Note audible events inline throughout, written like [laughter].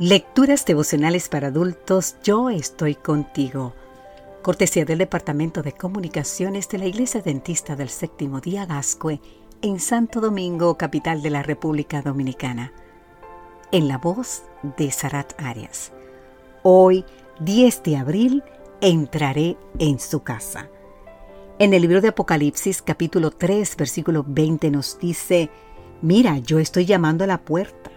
Lecturas devocionales para adultos, yo estoy contigo. Cortesía del Departamento de Comunicaciones de la Iglesia Dentista del Séptimo Día Gascue en Santo Domingo, capital de la República Dominicana. En la voz de Sarat Arias. Hoy, 10 de abril, entraré en su casa. En el libro de Apocalipsis, capítulo 3, versículo 20, nos dice, Mira, yo estoy llamando a la puerta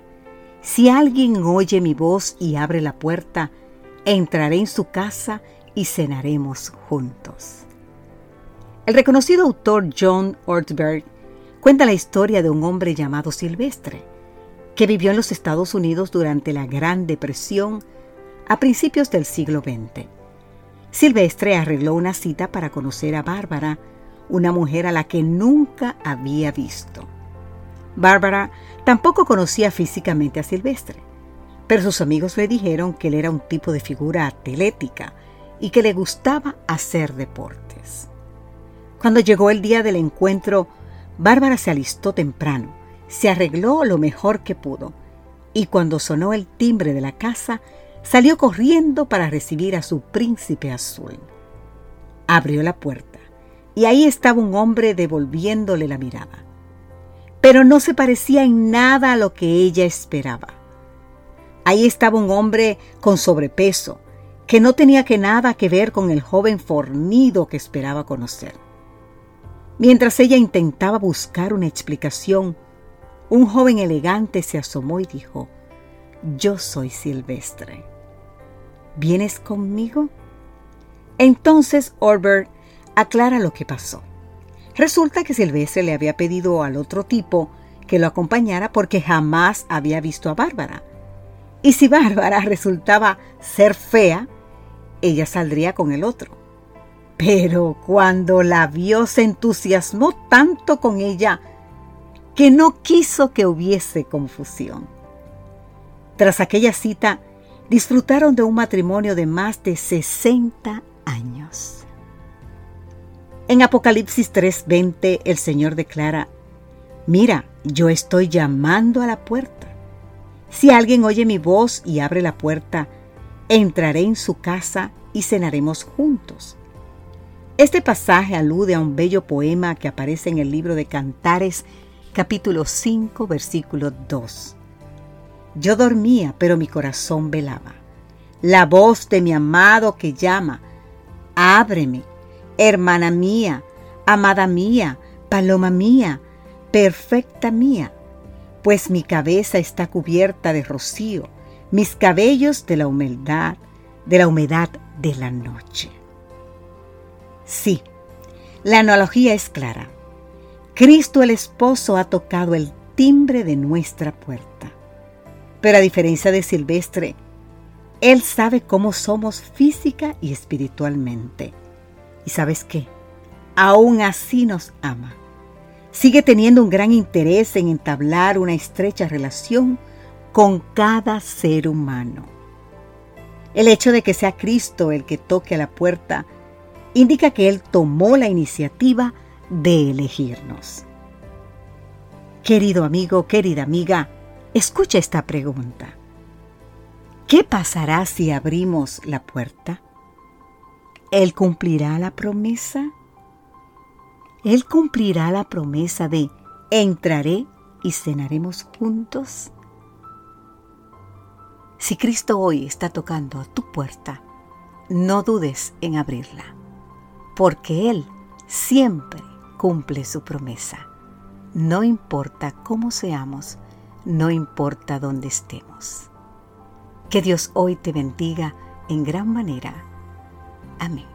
si alguien oye mi voz y abre la puerta, entraré en su casa y cenaremos juntos. El reconocido autor John Ortberg cuenta la historia de un hombre llamado Silvestre, que vivió en los Estados Unidos durante la Gran Depresión a principios del siglo XX. Silvestre arregló una cita para conocer a Bárbara, una mujer a la que nunca había visto. Bárbara tampoco conocía físicamente a Silvestre, pero sus amigos le dijeron que él era un tipo de figura atlética y que le gustaba hacer deportes. Cuando llegó el día del encuentro, Bárbara se alistó temprano, se arregló lo mejor que pudo y cuando sonó el timbre de la casa, salió corriendo para recibir a su príncipe azul. Abrió la puerta y ahí estaba un hombre devolviéndole la mirada pero no se parecía en nada a lo que ella esperaba. Ahí estaba un hombre con sobrepeso, que no tenía que nada que ver con el joven fornido que esperaba conocer. Mientras ella intentaba buscar una explicación, un joven elegante se asomó y dijo, Yo soy Silvestre. ¿Vienes conmigo? Entonces Orbert aclara lo que pasó. Resulta que Silvestre le había pedido al otro tipo que lo acompañara porque jamás había visto a Bárbara. Y si Bárbara [laughs] resultaba ser fea, ella saldría con el otro. Pero cuando la vio se entusiasmó tanto con ella que no quiso que hubiese confusión. Tras aquella cita, disfrutaron de un matrimonio de más de 60 años. En Apocalipsis 3:20 el Señor declara, Mira, yo estoy llamando a la puerta. Si alguien oye mi voz y abre la puerta, entraré en su casa y cenaremos juntos. Este pasaje alude a un bello poema que aparece en el libro de Cantares, capítulo 5, versículo 2. Yo dormía, pero mi corazón velaba. La voz de mi amado que llama, ábreme hermana mía, amada mía, paloma mía, perfecta mía, pues mi cabeza está cubierta de rocío, mis cabellos de la humedad, de la humedad de la noche. Sí, la analogía es clara. Cristo el esposo ha tocado el timbre de nuestra puerta. Pero a diferencia de Silvestre, Él sabe cómo somos física y espiritualmente. ¿Y sabes qué? Aún así nos ama. Sigue teniendo un gran interés en entablar una estrecha relación con cada ser humano. El hecho de que sea Cristo el que toque a la puerta indica que Él tomó la iniciativa de elegirnos. Querido amigo, querida amiga, escucha esta pregunta. ¿Qué pasará si abrimos la puerta? Él cumplirá la promesa. Él cumplirá la promesa de entraré y cenaremos juntos. Si Cristo hoy está tocando a tu puerta, no dudes en abrirla, porque Él siempre cumple su promesa. No importa cómo seamos, no importa dónde estemos. Que Dios hoy te bendiga en gran manera Amén.